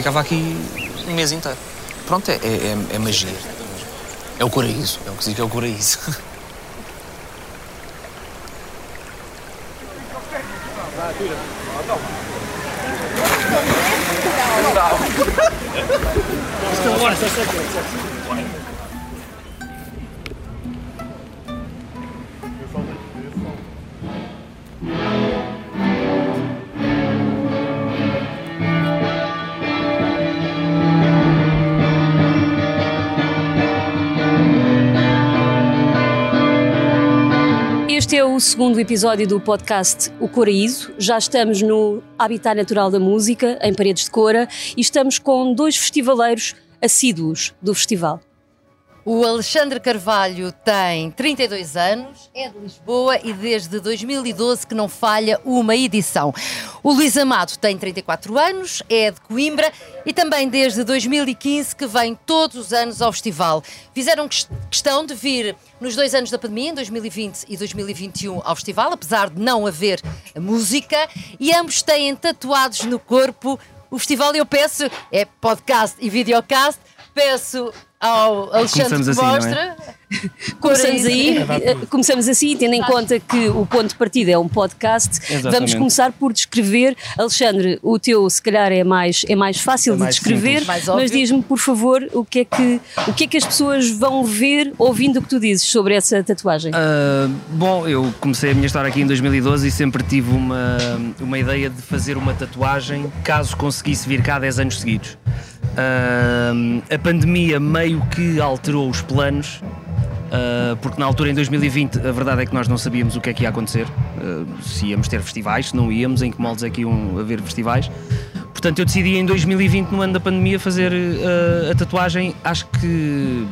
ficava aqui um mês inteiro. Pronto, é, é, é magia. É o coraíso, é o que diz que é o coraíso. Este é o segundo episódio do podcast O Coraíso. Já estamos no Habitat Natural da Música, em Paredes de Cora, e estamos com dois festivaleiros assíduos do festival. O Alexandre Carvalho tem 32 anos, é de Lisboa e desde 2012 que não falha uma edição. O Luís Amado tem 34 anos, é de Coimbra e também desde 2015 que vem todos os anos ao festival. Fizeram questão de vir nos dois anos da pandemia, em 2020 e 2021, ao festival, apesar de não haver música, e ambos têm tatuados no corpo o festival. Eu peço, é podcast e videocast, peço ao Alexandre Começamos que assim, mostra. Começamos aí, eh, começamos assim, tendo em conta que o ponto de partida é um podcast. Exatamente. Vamos começar por descrever. Alexandre, o teu se calhar é mais, é mais fácil É de mais descrever, simples. Mais óbvio. mas diz-me, por favor, o que, é que, o que é que as pessoas vão ver ouvindo o que tu dizes sobre essa tatuagem? Ah, bom, eu comecei a minha história aqui em 2012 e sempre tive uma, uma ideia de fazer uma tatuagem caso conseguisse vir cá 10 anos seguidos. Ah, a pandemia meio que alterou os planos, ah, porque na altura, em 2020, a verdade é que nós não sabíamos o que é que ia acontecer, ah, se íamos ter festivais, se não íamos, em que moldes é que iam haver festivais. Portanto, eu decidi em 2020, no ano da pandemia, fazer ah, a tatuagem, acho que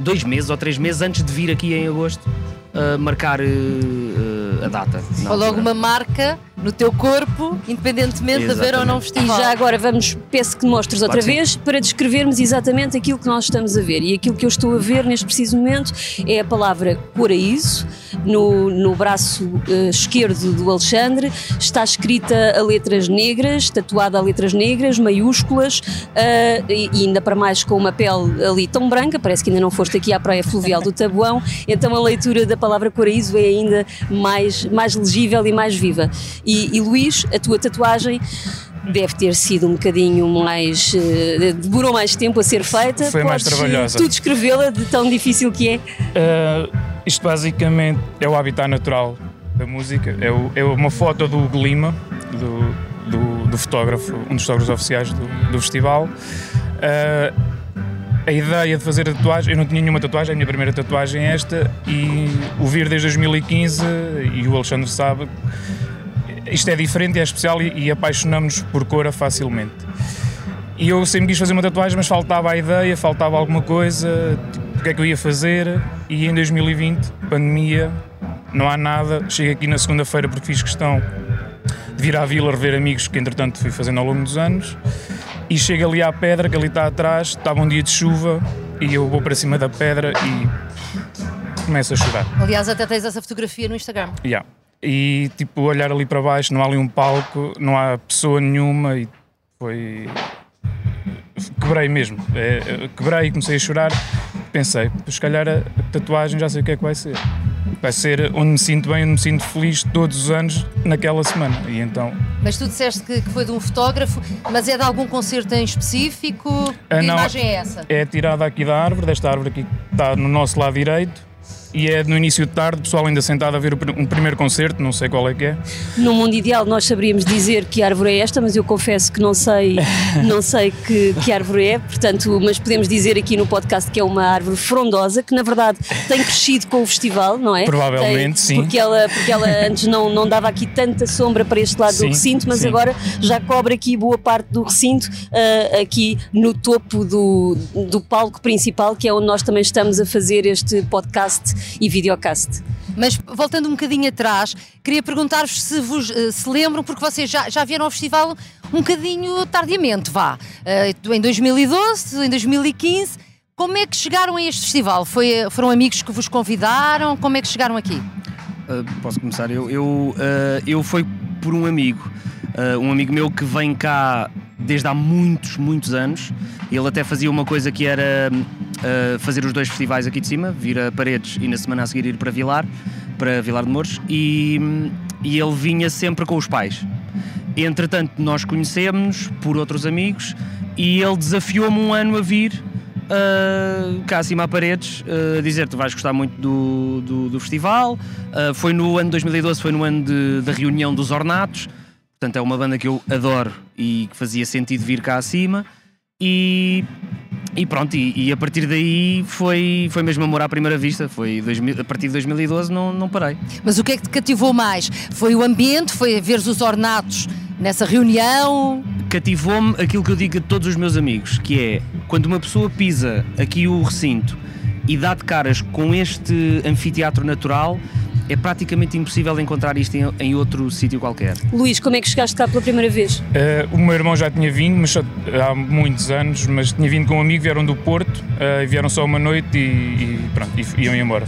dois meses ou três meses antes de vir aqui em agosto uh, marcar uh, uh, a data. Ou logo uma marca no teu corpo, independentemente de haver ou não Exatamente. E já agora vamos, peço que mostres outra Claro que sim. vez para descrevermos exatamente aquilo que nós estamos a ver. E aquilo que eu estou a ver neste preciso momento é a palavra coraíso no, no braço eh, esquerdo do Alexandre. Está escrita a letras negras, tatuada a letras negras, maiúsculas, eh, e, e ainda para mais com uma pele ali tão branca, parece que ainda não foste aqui à praia fluvial do Tabuão, então a leitura da palavra coraíso é ainda mais, mais legível e mais viva. E, e Luís, a tua tatuagem deve ter sido um bocadinho mais. eh, demorou mais tempo a ser feita. Foi mais Podes, eh, trabalhosa. Tu descrevê-la de tão difícil que é. Uh, isto basicamente é o habitat natural da música. É, o- é uma foto do Hugo Lima, do, do, do fotógrafo, um dos fotógrafos oficiais do, do festival. Uh, a ideia de fazer a tatuagem, eu não tinha nenhuma tatuagem, a minha primeira tatuagem é esta, e o vir desde 2015, e o Alexandre sabe, isto é diferente, é especial e, e apaixonamos-nos por cora facilmente. E eu sempre quis fazer uma tatuagem, mas faltava a ideia, faltava alguma coisa, tipo, o que é que eu ia fazer. E em 2020, pandemia, não há nada. Chego aqui na segunda-feira porque fiz questão de vir à vila rever amigos que entretanto fui fazendo ao longo dos anos. E chego ali à pedra, que ali está atrás, estava um dia de chuva, e eu vou para cima da pedra e começo a chorar. Aliás, até tens essa fotografia no Instagram. Yeah. E tipo, olhar ali para baixo, não há ali um palco, não há pessoa nenhuma e foi. Quebrei mesmo. É, quebrei e comecei a chorar. Pensei, se calhar a tatuagem já sei o que é que vai ser. Vai ser onde me sinto bem, onde me sinto feliz todos os anos naquela semana. E então. Mas tu disseste que, que foi de um fotógrafo, mas é de algum concerto em específico? Que Ah, não. imagem é essa? É tirada aqui da árvore, desta árvore aqui que está no nosso lado direito. E é no início de tarde, o pessoal ainda sentado a ver um primeiro concerto, não sei qual é que é. No mundo ideal nós saberíamos dizer que árvore é esta, mas eu confesso que não sei, não sei que, que árvore é, portanto, mas podemos dizer aqui no podcast que é uma árvore frondosa, que na verdade tem crescido com o festival, não é? Provavelmente, Tem- sim. Porque ela, porque ela antes não, não dava aqui tanta sombra para este lado do Sim, recinto, mas sim. agora já cobre aqui boa parte do recinto, ah, aqui no topo do, do palco principal, que é onde nós também estamos a fazer este podcast e videocast. Mas voltando um bocadinho atrás, queria perguntar-vos se vos eh, se lembram, porque vocês já, já vieram ao festival um bocadinho tardiamente, vá. Eh, em 2012, em 2015. Como é que chegaram a este festival? Foi, foram amigos que vos convidaram? Como é que chegaram aqui? Uh, posso começar? Eu, eu, uh, eu fui por um amigo. Uh, um amigo meu que vem cá desde há muitos, muitos anos. Ele até fazia uma coisa que era uh, fazer os dois festivais aqui de cima, vir a Paredes e na semana a seguir ir para Vilar, para Vilar de Mouros, e, e ele vinha sempre com os pais. Entretanto, nós conhecemos-nos por outros amigos e ele desafiou-me um ano a vir uh, cá acima a paredes uh, dizer tu vais gostar muito do, do, do festival. Uh, foi no ano de 2012, foi no ano de, da reunião dos Ornatos. Portanto, é uma banda que eu adoro e que fazia sentido vir cá acima. E, e pronto, e, e, a partir daí foi, foi mesmo amor à primeira vista. Foi 2000, a partir de 2012 não, não parei. Mas o que é que te cativou mais? Foi o ambiente? Foi ver os ornatos nessa reunião? Cativou-me aquilo que eu digo a todos os meus amigos, que é quando uma pessoa pisa aqui o recinto e dá de caras com este anfiteatro natural, é praticamente impossível encontrar isto em, em outro sítio qualquer. Luís, como é que chegaste cá pela primeira vez? Uh, o meu irmão já tinha vindo, mas há muitos anos, mas tinha vindo com um amigo, vieram do Porto, uh, vieram só uma noite e, e pronto, e iam embora.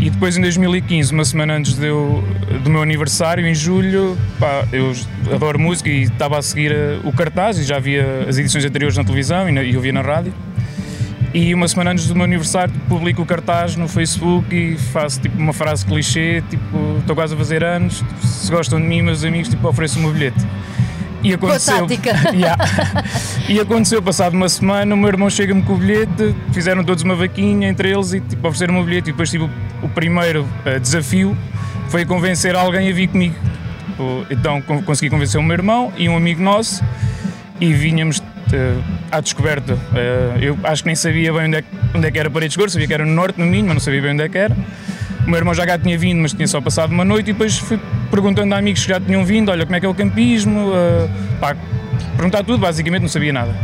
E depois em 2015, uma semana antes eu, do meu aniversário, em julho, pá, eu adoro música e estava a seguir eh, o cartaz e já via as edições anteriores na televisão e, na, e eu via na rádio. E uma semana antes do meu aniversário publico o cartaz no Facebook e faço tipo uma frase clichê, tipo, estou quase a fazer anos, se gostam de mim, meus amigos, tipo, ofereço-me um bilhete. E aconteceu. yeah. E aconteceu, passado uma semana, o meu irmão chega-me com o bilhete, fizeram todos uma vaquinha entre eles e tipo, ofereceram-me o bilhete. E depois tipo, o primeiro uh, desafio foi convencer alguém a vir comigo. Então consegui convencer o meu irmão e um amigo nosso e vinhamos uh, à descoberta. Uh, eu acho que nem sabia bem onde é, onde é que era Paredes Gordo, sabia que era no norte, no Minho, mas não sabia bem onde é que era. O meu irmão já cá tinha vindo, mas tinha só passado uma noite e depois fui perguntando a amigos que já tinham vindo, olha, como é que é o campismo, uh, pá, perguntar tudo, basicamente não sabia nada.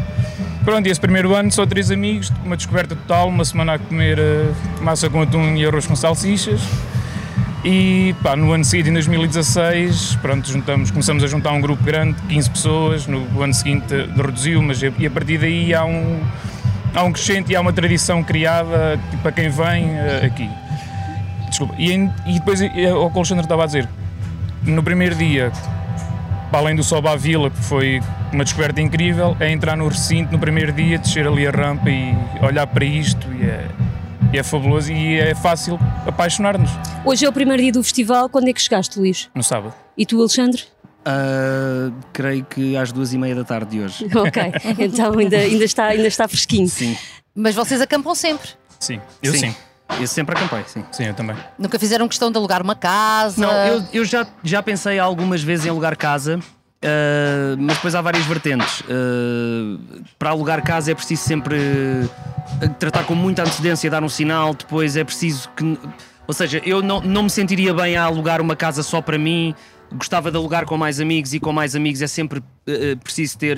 Pronto, e esse primeiro ano, só três amigos, uma descoberta total, uma semana a comer uh, massa com atum e arroz com salsichas. E pá, no ano seguinte, em 2016, pronto, juntamos, começamos a juntar um grupo grande, 15 pessoas, no ano seguinte reduziu, mas e a partir daí há um, há um crescente e há uma tradição criada tipo, para quem vem uh, aqui. Desculpa. E, e depois o que o Alexandre estava a dizer, no primeiro dia, para além do Soba à Vila, que foi uma descoberta incrível, é entrar no recinto no primeiro dia, descer ali a rampa e olhar para isto e é, e é fabuloso e é fácil apaixonar-nos. Hoje é o primeiro dia do festival, quando é que chegaste, Luís? No sábado. E tu, Alexandre? Uh, creio que às duas e meia da tarde de hoje. Ok, então ainda, ainda, está, ainda está fresquinho. Sim. Mas vocês acampam sempre? Sim, eu sim. sim. Eu sempre acampei, sim. Sim, eu também. Nunca fizeram questão de alugar uma casa? Não, eu, eu já, já pensei algumas vezes em alugar casa, uh, mas depois há várias vertentes. Uh, para alugar casa é preciso sempre uh, tratar com muita antecedência, dar um sinal, depois é preciso que. Ou seja, eu não, não me sentiria bem a alugar uma casa só para mim. Gostava de alugar com mais amigos e com mais amigos é sempre preciso ter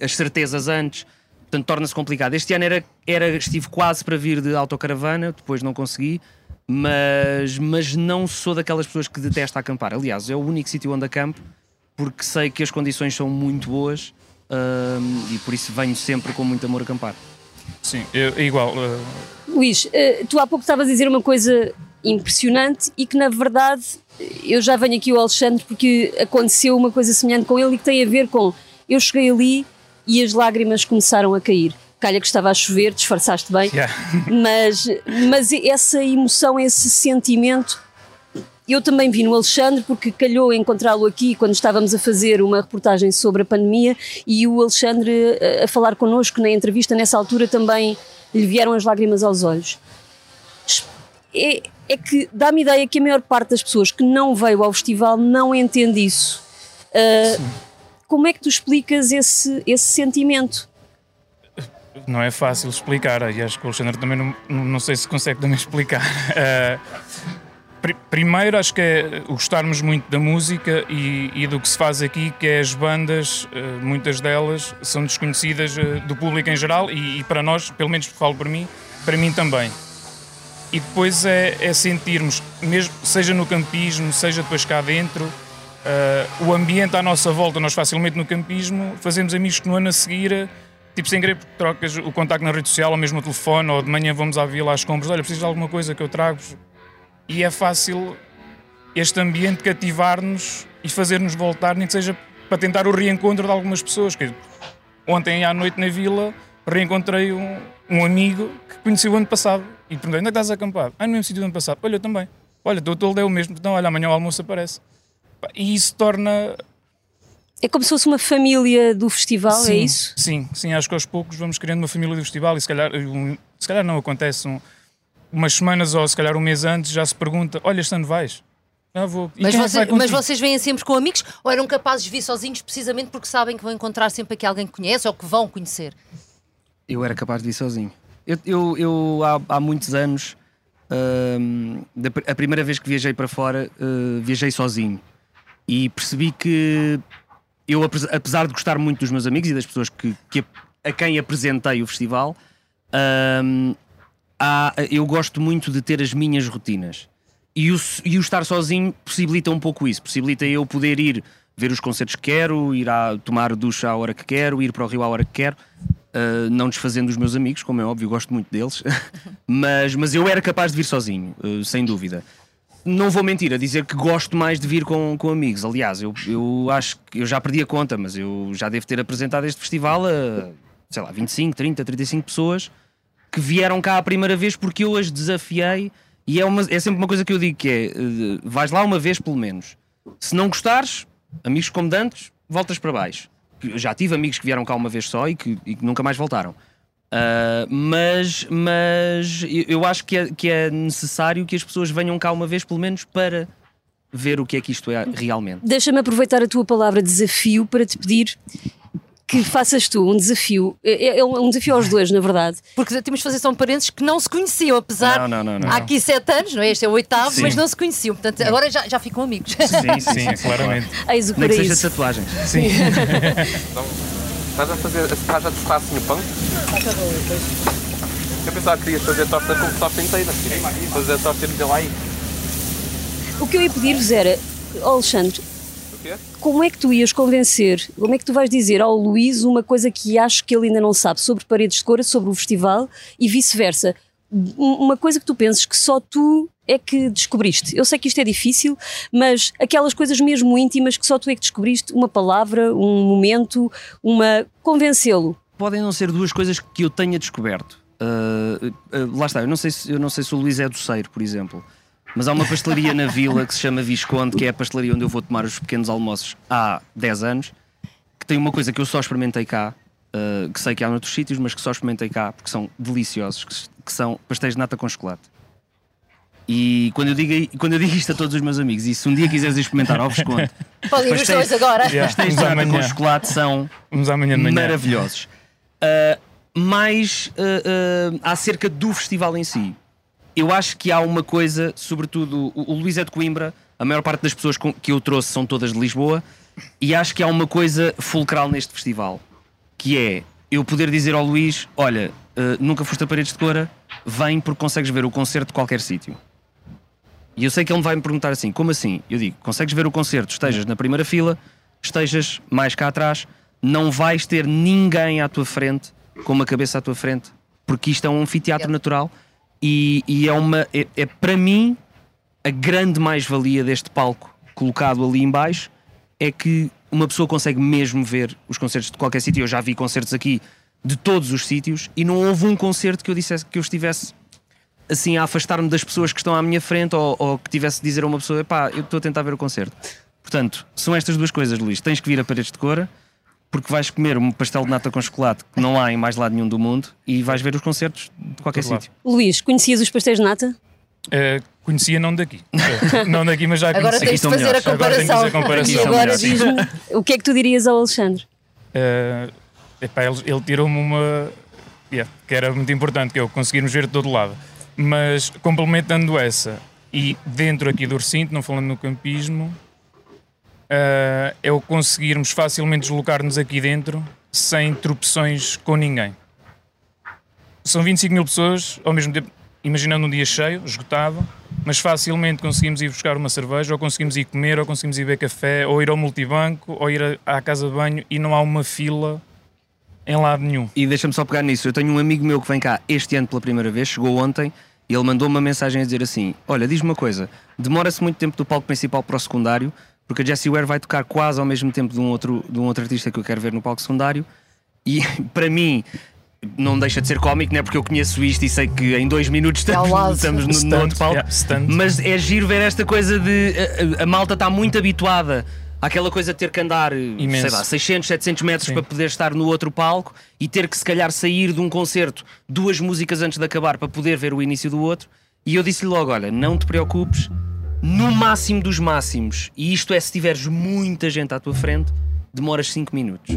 as certezas antes portanto torna-se complicado. Este ano era, era, estive quase para vir de autocaravana, depois não consegui, mas, mas não sou daquelas pessoas que detesta acampar. Aliás, é o único sítio onde acampo, porque sei que as condições são muito boas hum, e por isso venho sempre com muito amor acampar. Sim, é igual. Uh... Luís, uh, tu há pouco estavas a dizer uma coisa impressionante e que na verdade eu já venho aqui o Alexandre porque aconteceu uma coisa semelhante com ele e que tem a ver com eu cheguei ali e as lágrimas começaram a cair. Calha que estava a chover, disfarçaste bem, yeah. mas, mas essa emoção, esse sentimento, eu também vi no Alexandre, porque calhou encontrá-lo aqui quando estávamos a fazer uma reportagem sobre a pandemia e o Alexandre a, eh, a falar connosco na entrevista, nessa altura também lhe vieram as lágrimas aos olhos. É, é que dá-me ideia que a maior parte das pessoas que não veio ao festival não entende isso. Uh, como é que tu explicas esse, esse sentimento? Não é fácil explicar, e acho que o Alexandre também não, não sei se consegue também explicar. Uh, primeiro, acho que é gostarmos muito da música e, e, do que se faz aqui, que é as bandas, uh, muitas delas são desconhecidas uh, do público em geral e, e, para nós, pelo menos falo por mim, para mim também. E depois é, é sentirmos, mesmo, seja no campismo, seja depois cá dentro, Uh, o ambiente à nossa volta, nós facilmente no campismo fazemos amigos que no ano a seguir, tipo sem querer, trocas o contacto na rede social ou mesmo no telefone, ou de manhã vamos à vila às compras, olha, preciso de alguma coisa que eu trago. E é fácil este ambiente cativar-nos e fazer-nos voltar, nem que seja para tentar o reencontro de algumas pessoas. Que ontem à noite na vila reencontrei um, um amigo que conheci o ano passado e perguntei: onde é que estás acampado? Ah, no mesmo sítio do ano passado. Olha, eu também. Olha, o teu é o mesmo. Então, olha, amanhã o almoço aparece. E isso torna É como se fosse uma família do festival, sim, é isso? Sim, sim, acho que aos poucos vamos criando uma família do festival e se calhar, se calhar não acontece um, umas semanas ou se calhar um mês antes já se pergunta: olha, este ano vais? Já vou. E Mas, é que você- vai mas vocês vêm sempre com amigos ou eram capazes de vir sozinhos precisamente porque sabem que vão encontrar sempre aqui alguém que conhece ou que vão conhecer? Eu era capaz de ir sozinho. Eu, eu, eu há, há muitos anos, hum, da a primeira vez que viajei para fora, uh, viajei sozinho. E percebi que eu, apes- apesar de gostar muito dos meus amigos e das pessoas que, que a, a quem apresentei o festival, hum, há- eu gosto muito de ter as minhas rotinas. E o, e o estar sozinho possibilita um pouco isso. Possibilita eu poder ir ver os concertos que quero, ir a tomar ducha à hora que quero, ir para o rio à hora que quero. Uh, não desfazendo os meus amigos, como é óbvio, gosto muito deles, mas, mas eu era capaz de vir sozinho, uh, sem dúvida. Não vou mentir a dizer que gosto mais de vir com, com amigos. Aliás, eu, eu acho que eu já perdi a conta, mas eu já devo ter apresentado este festival a sei lá, 25, 30, 35 pessoas que vieram cá a primeira vez porque eu as desafiei. E é, uma, é sempre uma coisa que eu digo: que é uh, vais lá uma vez pelo menos. Se não gostares, amigos como dantes, voltas para baixo. Já tive amigos que vieram cá uma vez só e que, e que nunca mais voltaram. Uh, mas mas eu- eu acho que é, que é necessário que as pessoas venham cá uma vez, pelo menos, para ver o que é que isto é realmente. Deixa-me aproveitar a tua palavra desafio para te pedir que faças tu um desafio. É, é um desafio aos dois, na verdade. Porque temos de fazer só um parênteses que não se conheciam, apesar. Não, não, não, não. Há aqui sete anos, não é? Este é o oitavo, Sim. mas não se conheciam. Portanto, agora já, já ficam amigos. Sim, Sim, claramente. Eis o Nem que seja tatuagens. Sim. Estás a fazer. Estás a testar assim o pão? Eu pensava que querias fazer a torta com torta inteira. Fazer a torta e meter lá aí. O que eu ia pedir-vos era, Alexandre? Como é que tu ias convencer, como é que tu vais dizer ao Luís uma coisa que acho que ele ainda não sabe sobre Paredes de Cora, sobre o festival e vice-versa? Um- Uma coisa que tu penses que só tu é que descobriste. Eu sei que isto é difícil, mas aquelas coisas mesmo íntimas que só tu é que descobriste, uma palavra, um momento, uma. convencê-lo. podem não ser duas coisas que eu tenha descoberto. Uh, uh, lá está, eu não, sei se, eu não sei se o Luís é doceiro, por exemplo, mas há uma pastelaria na vila que se chama Visconde, que é a pastelaria onde eu vou tomar os pequenos almoços há 10 anos, que tem uma coisa que eu só experimentei cá, uh, que sei que há noutros sítios, mas que só experimentei cá porque são deliciosos, que, que são pastéis de nata com chocolate. E quando eu, digo, quando eu digo isto a todos os meus amigos, e se um dia quiseres experimentar ao Visconde, Podem ir os Pastéis- dois agora. Yeah, pastéis de nata com chocolate são Vamos amanhã de manhã. maravilhosos. Uh, mais uh, uh, acerca do festival em si, eu acho que há uma coisa, sobretudo, o, o Luís é de Coimbra, a maior parte das pessoas com- que eu trouxe são todas de Lisboa, e acho que há uma coisa fulcral neste festival, que é eu poder dizer ao Luís: Olha, uh, nunca foste a Paredes de Cora, vem porque consegues ver o concerto de qualquer sítio. E eu sei que ele vai me perguntar assim: como assim? Eu digo: consegues ver o concerto, estejas na primeira fila, estejas mais cá atrás, não vais ter ninguém à tua frente, com uma cabeça à tua frente, porque isto é um anfiteatro natural e, e é uma. É, é para mim a grande mais-valia deste palco colocado ali em baixo é que uma pessoa consegue mesmo ver os concertos de qualquer sítio. Eu já vi concertos aqui de todos os sítios e não houve um concerto que eu dissesse que eu estivesse assim a afastar-me das pessoas que estão à minha frente ou, ou que tivesse de dizer a uma pessoa: pá, eu estou a tentar ver o concerto. Portanto, são estas duas coisas, Luís. Tens que vir a Paredes de Cora porque vais comer um pastel de nata com chocolate que não há em mais lado nenhum do mundo e vais ver os concertos de qualquer sítio. Luís, conhecias os pastéis de nata? Uh, conhecia não daqui. Uh, não daqui, mas já Agora conhecia. tens de estão fazer a melhores. Agora tenho que comparação. fazer a comparação. Agora diz-me o que é que tu dirias ao Alexandre? Uh, epá, ele, ele tirou-me uma yeah, que era muito importante, que é o conseguirmos ver de todo lado. Mas complementando essa, e dentro aqui do recinto, não falando no campismo, uh, é o conseguirmos facilmente deslocar-nos aqui dentro sem tropeções com ninguém. São 25 mil pessoas, ao mesmo tempo, imaginando um dia cheio, esgotado, mas facilmente conseguimos ir buscar uma cerveja, ou conseguimos ir comer, ou conseguimos ir beber café, ou ir ao multibanco, ou ir a- à casa de banho e não há uma fila em lado nenhum. E deixa-me só pegar nisso. Eu tenho um amigo meu que vem cá este ano pela primeira vez, chegou ontem, e ele mandou uma mensagem a dizer assim: Olha, diz-me uma coisa, demora-se muito tempo do palco principal para o secundário, porque a Jessie Ware vai tocar quase ao mesmo tempo de um outro, de um outro artista que eu quero ver no palco secundário. E para mim, não deixa de ser cómico, não é? Porque eu conheço isto e sei que em dois minutos ao estamos, estamos no, no outro palco. yeah. Mas é giro ver esta coisa de. A, a- a malta está muito habituada àquela coisa de ter que andar, Imenso. sei lá, 600, 700 metros Sim. para poder estar no outro palco e ter que se calhar sair de um concerto duas músicas antes de acabar para poder ver o início do outro. E eu disse-lhe logo: olha, não te preocupes, no máximo dos máximos, e isto é se tiveres muita gente à tua frente, demoras 5 minutos.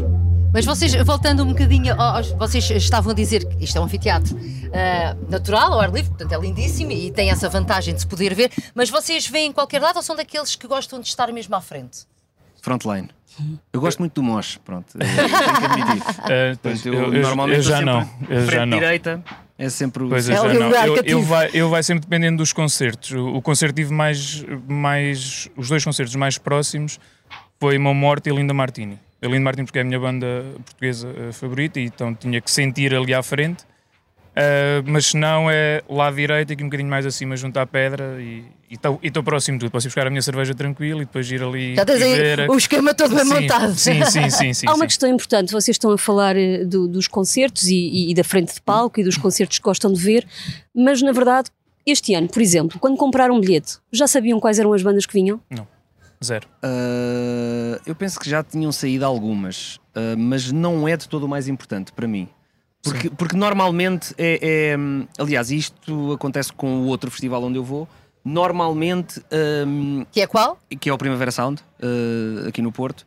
Mas vocês, voltando um bocadinho, aos- vocês estavam a dizer que isto é um anfiteatro ah, natural, ao ar livre, portanto é lindíssimo e tem essa vantagem de se poder ver, mas vocês veem em qualquer lado ou são daqueles que gostam de estar mesmo à frente? Frontline. Eu gosto muito do Mosh, pronto. eu tenho que admitir. Pois, Portanto, eu, eu- normalmente eu já não. Eu já frente não. direita é sempre o. Pois É já não. Eu, eu, vai, eu vai sempre dependendo dos concertos. O, o concerto tive mais, mais. Os dois concertos mais próximos foi Mão Morte e Linda Martini. A Linda Martini, porque é a minha banda portuguesa eh, favorita, e então tinha que sentir ali à frente. Eh, mas se não é lá à direita, aqui um bocadinho mais acima, junto à pedra, e estou próximo de tudo. Posso ir buscar a minha cerveja tranquilo e depois ir ali. Já tens e aí o esquema todo bem Sim, montado. Sim, sim, sim. sim, Há uma sim. questão importante, vocês estão a falar eh, do- dos concertos e, e- e da frente de palco e dos concertos que gostam de ver, mas na verdade, este ano, por exemplo, quando compraram um bilhete, já sabiam quais eram as bandas que vinham? Zero. Ah, eu penso que já tinham saído algumas, ah, mas não é de todo o mais importante para mim. Porque, porque normalmente é, é, hum, Aliás, isto acontece com o outro festival onde eu vou. Normalmente, hum, Que é qual? que é o Primavera Sound, ah, aqui no Porto,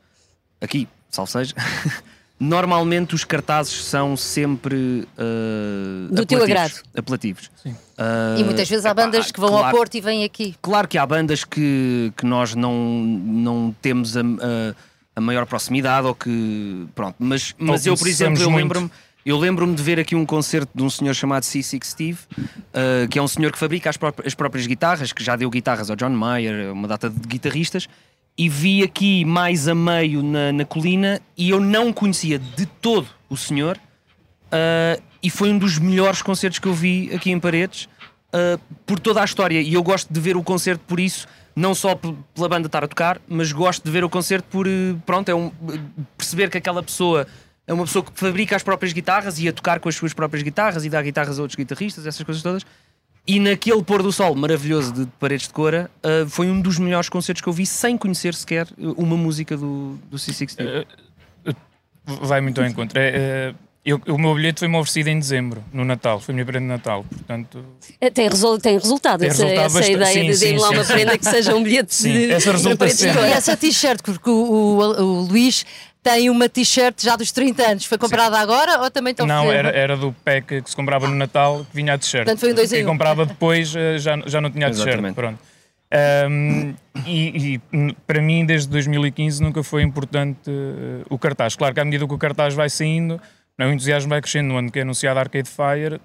aqui, salve seja. Normalmente os cartazes são sempre ah, Do teu agrado. apelativos. Sim. Ah, E muitas vezes há epá, bandas que vão ao claro- Porto e vêm aqui. Claro que há bandas que, que nós não, não temos a, a, a maior proximidade ou que. Pronto, mas, mas eu, por exemplo, eu muito. lembro-me. Eu lembro-me de ver aqui um concerto de um senhor chamado C6 Steve, uh, que é um senhor que fabrica as, as próprias guitarras, que já deu guitarras ao John Mayer, uma data de guitarristas, e vi aqui mais a meio na, na colina e eu não conhecia de todo o senhor, Uh, e foi um dos melhores concertos que eu vi aqui em Paredes uh, por toda a história. E eu gosto de ver o concerto por isso, não só pela banda estar a tocar, mas gosto de ver o concerto por pronto, é um, perceber que aquela pessoa é uma pessoa que fabrica as próprias guitarras e a tocar com as suas próprias guitarras e dá guitarras a outros guitarristas, essas coisas todas. E naquele pôr do sol maravilhoso de Paredes de Cora, uh, foi um dos melhores concertos que eu vi sem conhecer sequer uh, uma música do, do C60. Vai muito ao encontro. É, é, eu- o meu bilhete foi-me oferecido em dezembro, no Natal. Foi a minha prenda de Natal. Portanto, Eh, Tem, resol- tem resultado Tem essa, resultado essa ideia Sim, de sim, dar lá sim, uma prenda que seja um bilhete Sim, de. essa resulta de. E essa t-shirt, porque o, o- o Luís tem uma t-shirt já dos 30 anos. Foi comprada agora ou também estão não, era, era do pack que se comprava no Natal que vinha a t-shirt. Portanto, foi um dois em Quem um. comprava depois eh, já, já não tinha a t-shirt. Pronto. Ahm, e, e, para mim, desde 2015, nunca foi importante eh, o cartaz. Claro que à medida que o cartaz vai saindo, não, o entusiasmo vai crescendo. No ano que é anunciado a Arcade Fire,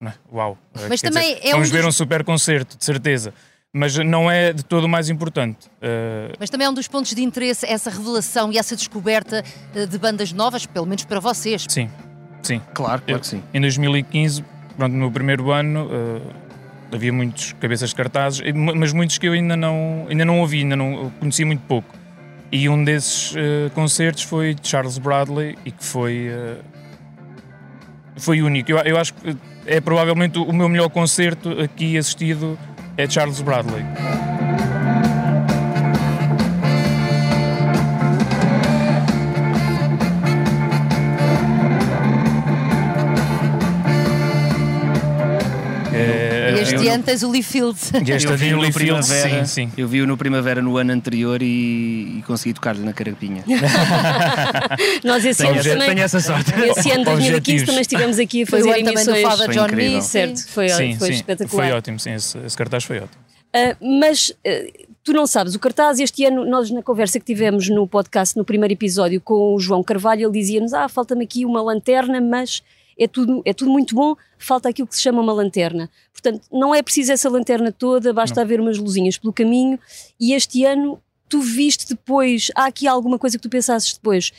não é? uau! Mas Quer também dizer, é um vamos ver um super concerto, de certeza. Mas não é de todo o mais importante. Eh, Mas também é um dos pontos de interesse essa revelação e essa descoberta eh, de bandas novas, pelo menos para vocês. sim, sim. Claro, claro que sim. Em 2015, pronto, no meu primeiro ano, eh, havia muitos cabeças de cartazes, mas muitos que eu ainda não, ainda não ouvi, ainda não eu conheci muito pouco. E um desses eh, concertos foi de Charles Bradley e que foi, foi único. Eu, eu acho que é provavelmente o meu melhor concerto aqui assistido é de Charles Bradley. Este tens o Lee Fields. e esta Eu vi-o Lee no Primavera, sim, sim. eu vi-o no Primavera no ano anterior e, e consegui tocar-lhe na carapinha. Nós esse ano também. tenho essa sorte. Esse ano de 2015 Objetivos. também estivemos aqui a Foi fazer do emissões. Fada Foi John incrível. Mee. Certo, foi, sim, foi sim. espetacular. Foi ótimo, sim. Esse, esse cartaz foi ótimo. Ah, mas ah, tu não sabes, o cartaz este ano, nós na conversa que tivemos no podcast, no primeiro episódio com o João Carvalho, ele dizia-nos: Ah, falta-me aqui uma lanterna, mas é tudo, é tudo muito bom, falta aquilo que se chama uma lanterna. Portanto, não é preciso essa lanterna toda, basta haver umas luzinhas pelo caminho. E este ano tu viste depois, há aqui alguma coisa que tu pensasses depois,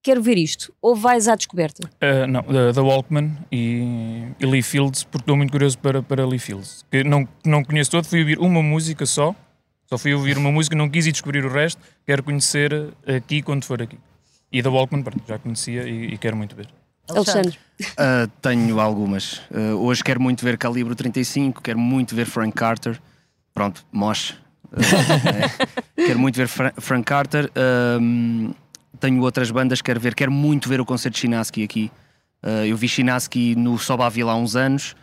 quero ver isto, ou vais à descoberta? Uh, não, da, da Walkman e, e Lee Fields, porque estou muito curioso para, para Lee Fields. Que não, não conheço todo, fui ouvir uma música só Só fui ouvir uma música, não quis ir descobrir o resto, quero conhecer aqui quando for aqui. E da Walkman, já conhecia e, e quero muito ver. Alexandre. Uh, tenho algumas. Uh, hoje quero muito ver Calibre 35, quero muito ver Frank Carter. Pronto, Mosh. Uh, é. Quero muito ver Fra Frank Carter. Tenho outras bandas, quero ver. Quero muito ver o concerto de Chinaski aqui. eu vi Chinaski no Sobaville há uns anos.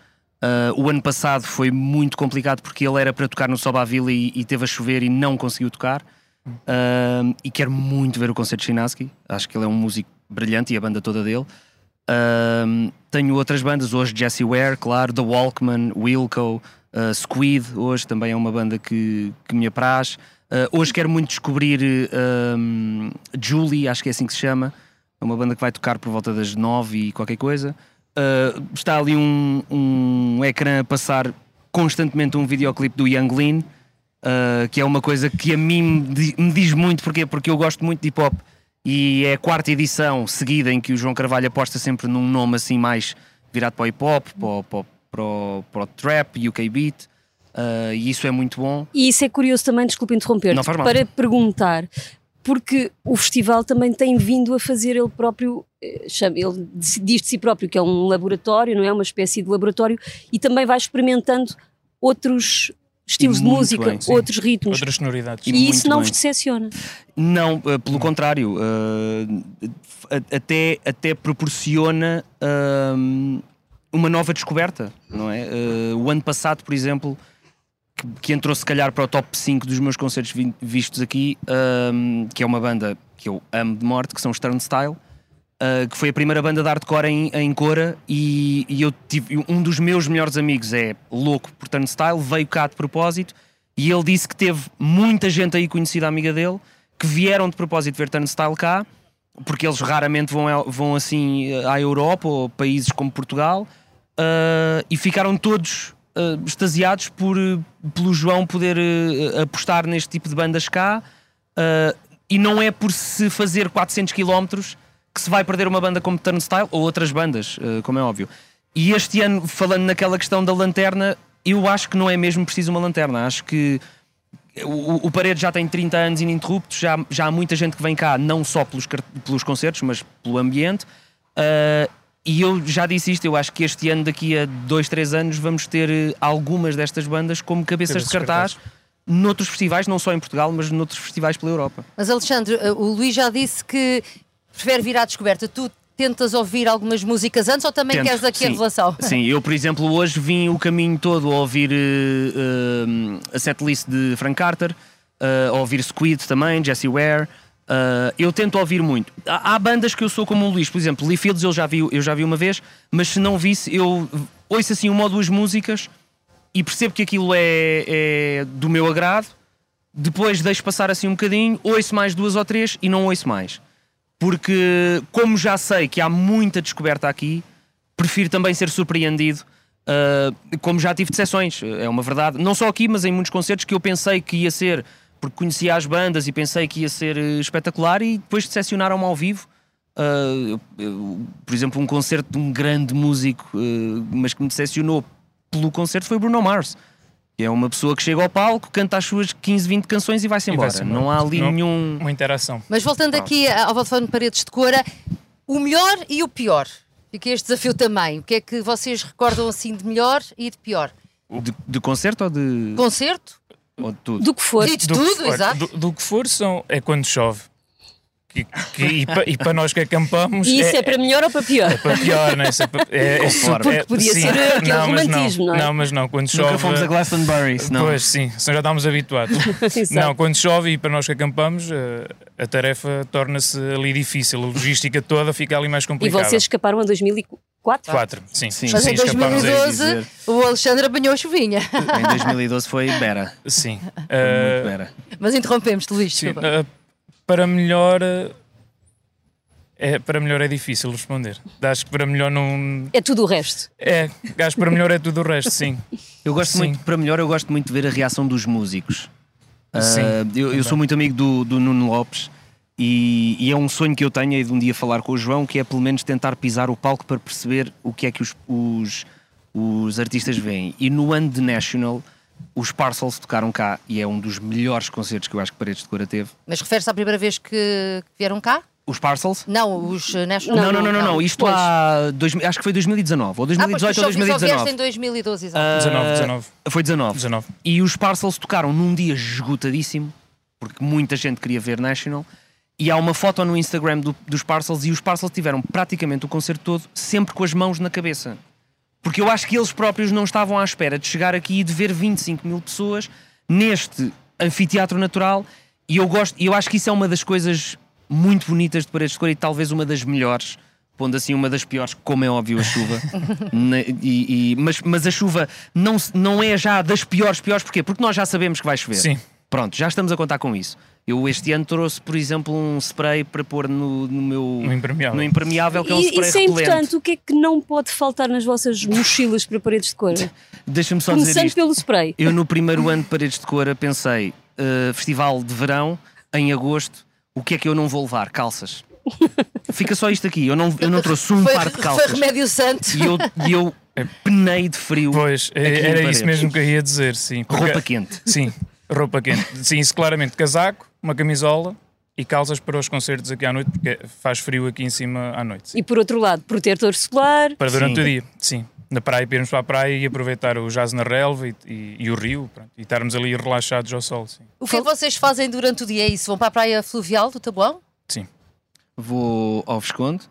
o ano passado foi muito complicado porque ele era para tocar no Sobaville e, e teve a chover e não conseguiu tocar. e quero muito ver o concerto de Chinaski. Acho que ele é um músico brilhante e a banda toda dele. Um, tenho outras bandas, hoje Jesse Ware, claro, The Walkman, Wilco, uh, Squid, hoje também é uma banda que, que me apraz. Uh, hoje quero muito descobrir um, Julie, acho que é assim que se chama, é uma banda que vai tocar por volta das nove e qualquer coisa. Uh, está ali um, um ecrã a passar constantemente um videoclipe do Young Lean, que é uma coisa que a mim me diz muito, porquê? porque eu gosto muito de hip hop e é a quarta edição seguida em que o João Carvalho aposta sempre num nome assim mais virado para o hip hop, para, para, para, o, para o trap, UK beat. Uh, e isso é muito bom. E isso é curioso também, desculpe interromper, para perguntar, porque o festival também tem vindo a fazer ele próprio, eh, ele diz de si próprio que é um laboratório, não é? Uma espécie de laboratório, e também vai experimentando outros estilos de música, bem, outros ritmos. Outras sonoridades. E, e isso não bem. vos decepciona? Não, uh, pelo contrário. Uh, até, até proporciona uh, uma nova descoberta, não é? o ano passado, por exemplo, que, que, entrou se calhar para o top 5 dos meus concertos vistos aqui, que é uma banda que eu amo de morte, que são os Turnstile. Uh, que foi a primeira banda de hardcore em, em Cora e, e, eu tive um dos meus melhores amigos é louco por Turnstile, veio cá de propósito e ele disse que teve muita gente aí conhecida amiga dele que vieram de propósito ver Turnstile cá porque eles raramente vão, vão assim à Europa ou países como Portugal uh, e ficaram todos uh, extasiados por pelo João poder apostar neste tipo de bandas cá e não é por se fazer 400 quilómetros que se vai perder uma banda como Turnstile ou outras bandas, uh, como é óbvio. E este ano, falando naquela questão da lanterna, eu acho que não é mesmo preciso uma lanterna. Acho que o, o Parede já tem 30 anos ininterruptos, já, já há muita gente que vem cá, não só pelos, pelos concertos, mas pelo ambiente. Uh, e eu já disse isto, eu acho que este ano, daqui a dois, três anos, vamos ter eh, algumas destas bandas como cabeças de cartaz, cartaz noutros festivais, não só em Portugal, mas noutros festivais pela Europa. Mas Alexandre, o Luís já disse que prefere vir à descoberta. Tu tentas ouvir algumas músicas antes ou também Tento, queres aqui sim. a revelação? Sim, eu, por exemplo, hoje vim o caminho todo a ouvir uh, a setlist de Frank Carter, uh, a ouvir Squid também, Jesse Ware. Uh, eu tento ouvir muito. Há, há, bandas que eu sou como o Luís, por exemplo, Lee Fields eu já vi, eu já vi uma vez, mas se não visse, eu ouço assim uma ou duas músicas e percebo que aquilo é, é do meu agrado. Depois deixo passar assim um bocadinho, ouço mais duas ou três e não ouço mais porque, como já sei que há muita descoberta aqui, prefiro também ser surpreendido. Uh, como já tive decepções, é uma verdade, não só aqui, mas em muitos concertos que eu pensei que ia ser, porque conhecia as bandas e pensei que ia ser uh, espetacular e depois decepcionaram-me ao vivo. Uh, eu, por exemplo, um concerto de um grande músico, mas que me decepcionou pelo concerto foi Bruno Mars. É uma pessoa que chega ao palco, canta as suas 15, 20 canções e vai-se embora. Vai não há ali não, nenhum. Uma interação. Mas voltando aqui ao Vodafone Paredes de Cora, o melhor e o pior. Fica este desafio também. O que é que vocês recordam assim de melhor e de pior? De, de concerto ou de. Concerto? Ou de tudo? Do que for. E de do tudo, exato. Do, do, que for são, é quando chove. Que, que, e, pa, e, para nós que acampamos. E isso é, é para melhor ou para pior? É para pior, não é? É, é, é Porque podia sim. ser aquele não, romantismo, não, não, é? Não, mas não, quando chove. Nunca fomos a Glastonbury, não. Pois sim, já estamos habituados. não, quando chove e para nós que acampamos, a, a tarefa torna-se ali difícil, a logística toda fica ali mais complicada. E vocês escaparam a 2004? 4, sim. sim, Mas sim, em 2012 o Alexandre apanhou a chuvinha. Em 2012 foi Bera. Sim. Uh, Bera. Mas interrompemos-te, Luís. Sim, uh, para melhor é, para melhor é difícil responder. Acho que para melhor não. É tudo o resto. É, acho que para melhor é tudo o resto, sim. Eu gosto sim. muito, para melhor, eu gosto muito de ver a reação dos músicos. Sim, uh, eu, eu sou muito amigo do, do Nuno Lopes e, e, é um sonho que eu tenho é de um dia falar com o João, que é pelo menos tentar pisar o palco para perceber o que é que os, os, os artistas veem. E no ano de National Os Parcels tocaram cá e é um dos melhores concertos que eu acho que Paredes de Cora teve. Mas refere-se à primeira vez que vieram cá? Os Parcels? Não, os uh, National. Não, não, não, não, não. Isto Pois. há. dois- acho que foi 2019, ou Ah, pois, 2018 tu ou só, só vieste 2019. em 2012, exato. Ah, 19, 19. Foi 19. 19. E os Parcels tocaram num dia esgotadíssimo, porque muita gente queria ver National. E há uma foto no Instagram do- dos Parcels e os Parcels tiveram praticamente o concerto todo sempre com as mãos na cabeça. Porque eu acho que eles próprios não estavam à espera de chegar aqui e de ver 25 mil pessoas neste anfiteatro natural. E eu gosto, e eu acho que isso é uma das coisas muito bonitas de Paredes de Cor e talvez uma das melhores. Pondo assim uma das piores, como é óbvio, a chuva. Na- e- e- mas, mas a chuva não, não é já das piores, piores, porquê? Porque nós já sabemos que vai chover. Sim. Pronto, já estamos a contar com isso. Eu este ano trouxe, por exemplo, um spray para pôr no, no meu No impermeável. no impermeável, que é um E spray isso é repelente. importante. O que é que não pode faltar nas vossas mochilas para paredes de cor? Deixa-me só dizer Começando isto. pelo spray. Eu no primeiro ano de Paredes de Cora pensei, uh, festival de verão, em agosto, o que é que eu não vou levar? Calças. Fica só isto aqui, eu não, eu não trouxe um foi, par de foi calças. remédio santo. E eu, e eu penei de frio. Pois, é- era isso mesmo que eu ia dizer, sim. Porque- Roupa quente. Sim, roupa quente. Sim, isso claramente. Casaco, uma camisola e calças para os concertos aqui à noite, porque faz frio aqui em cima à noite. sim. E por outro lado, protetor solar. Para durante Sim. o dia, sim. Na praia, irmos para a praia e aproveitar o jazz na relva e, e- e o rio, pronto, e estarmos ali relaxados ao sol, sim. O que é que vocês fazem durante o dia? É isso? Vão para a praia fluvial do Tabuão? Sim. Vou ao Visconde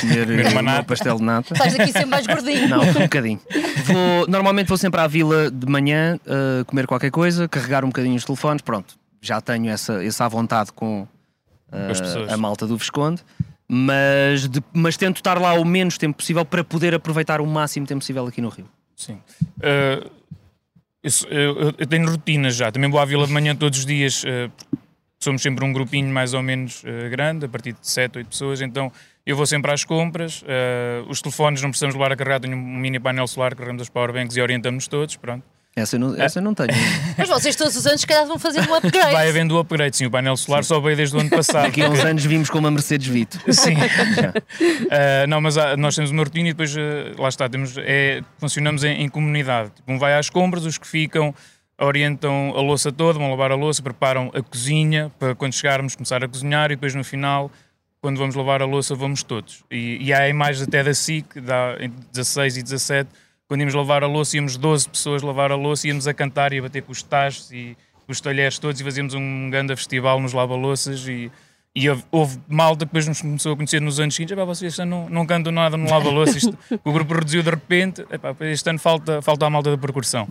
comer Comer uh, uma nata. pastel de nata. Estás aqui sempre mais gordinho. Não, um bocadinho. Vou, normalmente vou sempre à vila de manhã uh, comer qualquer coisa, carregar um bocadinho os telefones, pronto. Já tenho essa, essa à vontade com uh, a malta do Visconde, mas, de- mas tento estar lá o menos tempo possível para poder aproveitar o máximo tempo possível aqui no Rio. Sim. Uh, eu, eu- eu tenho rotinas já. Também vou à vila de manhã todos os dias. uh, somos sempre um grupinho mais ou menos uh, grande, a partir de 7, 8 pessoas. Então eu vou sempre às compras. uh, os telefones não precisamos levar a carregar. Tenho um mini painel solar, carregamos as powerbanks e orientamos todos. Pronto. Essa eu não, essa eu não tenho. Mas vocês todos os anos, se calhar, vão fazendo um upgrade. Vai havendo o upgrade. Sim, o painel solar só veio desde o ano passado. Daqui a uns anos vimos com uma Mercedes Vito. Sim. Uh, não, mas há- nós temos uma rotina e depois, uh, lá está, temos, é, funcionamos em, em comunidade. Tipo, um vai às compras, os que ficam orientam a louça toda, vão lavar a louça, preparam a cozinha para quando chegarmos começar a cozinhar e depois no final, quando vamos lavar a louça, vamos todos. E, e há imagens até da SIC, da, em 16 e 17, quando íamos lavar a louça, íamos 12 pessoas lavar a louça, íamos a cantar e a bater com os tachos e com os talheres todos e fazíamos um grande festival nos lava-louças e e houve, houve malta que depois nos começou a conhecer nos anos seguintes. Vocês este ano não, não cantam nada no lava-louça. Isto- O grupo reduziu de repente. Epá, este ano falta, falta a malta da percussão.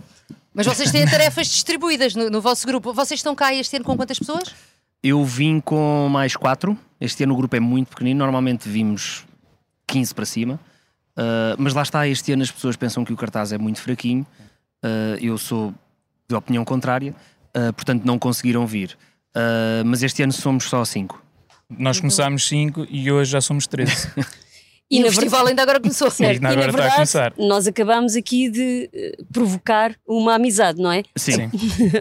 Mas vocês têm tarefas distribuídas no, no vosso grupo. Vocês estão cá este ano com quantas pessoas? Eu vim com mais quatro. Este ano o grupo é muito pequenino, normalmente vimos 15 para cima. Uh, mas lá está, este ano as pessoas pensam que o cartaz é muito fraquinho. Uh, eu sou de opinião contrária, uh, portanto não conseguiram vir. Mas este ano somos só cinco. Nós começámos 5 e hoje já somos 13. E, na o festival ainda agora começou. Certo, E na e na agora está a verdade, começar. nós acabamos aqui de eh, provocar uma amizade, não é? Sim, Sim.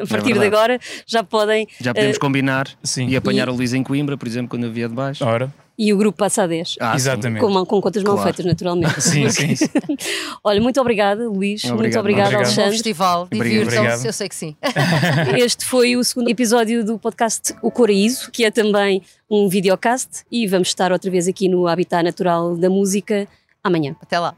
A partir de verdade. agora já podem. já podemos eh, combinar Sim. e apanhar E- o Luís em Coimbra, por exemplo, quando eu vier de baixo. Ora, e o grupo passa a 10. Ah, exatamente. Com, com contas mal Claro. feitas, naturalmente. Sim, sim. Olha, muito obrigada, Luís. muito Obrigado, obrigada, obrigado. Bom Alexandre. festival, divirtam-se, Obrigado. eu sei que sim. Este foi o segundo episódio do podcast O Coraíso, que é também um videocast, e vamos estar outra vez aqui no Habitat Natural da Música amanhã. Até lá.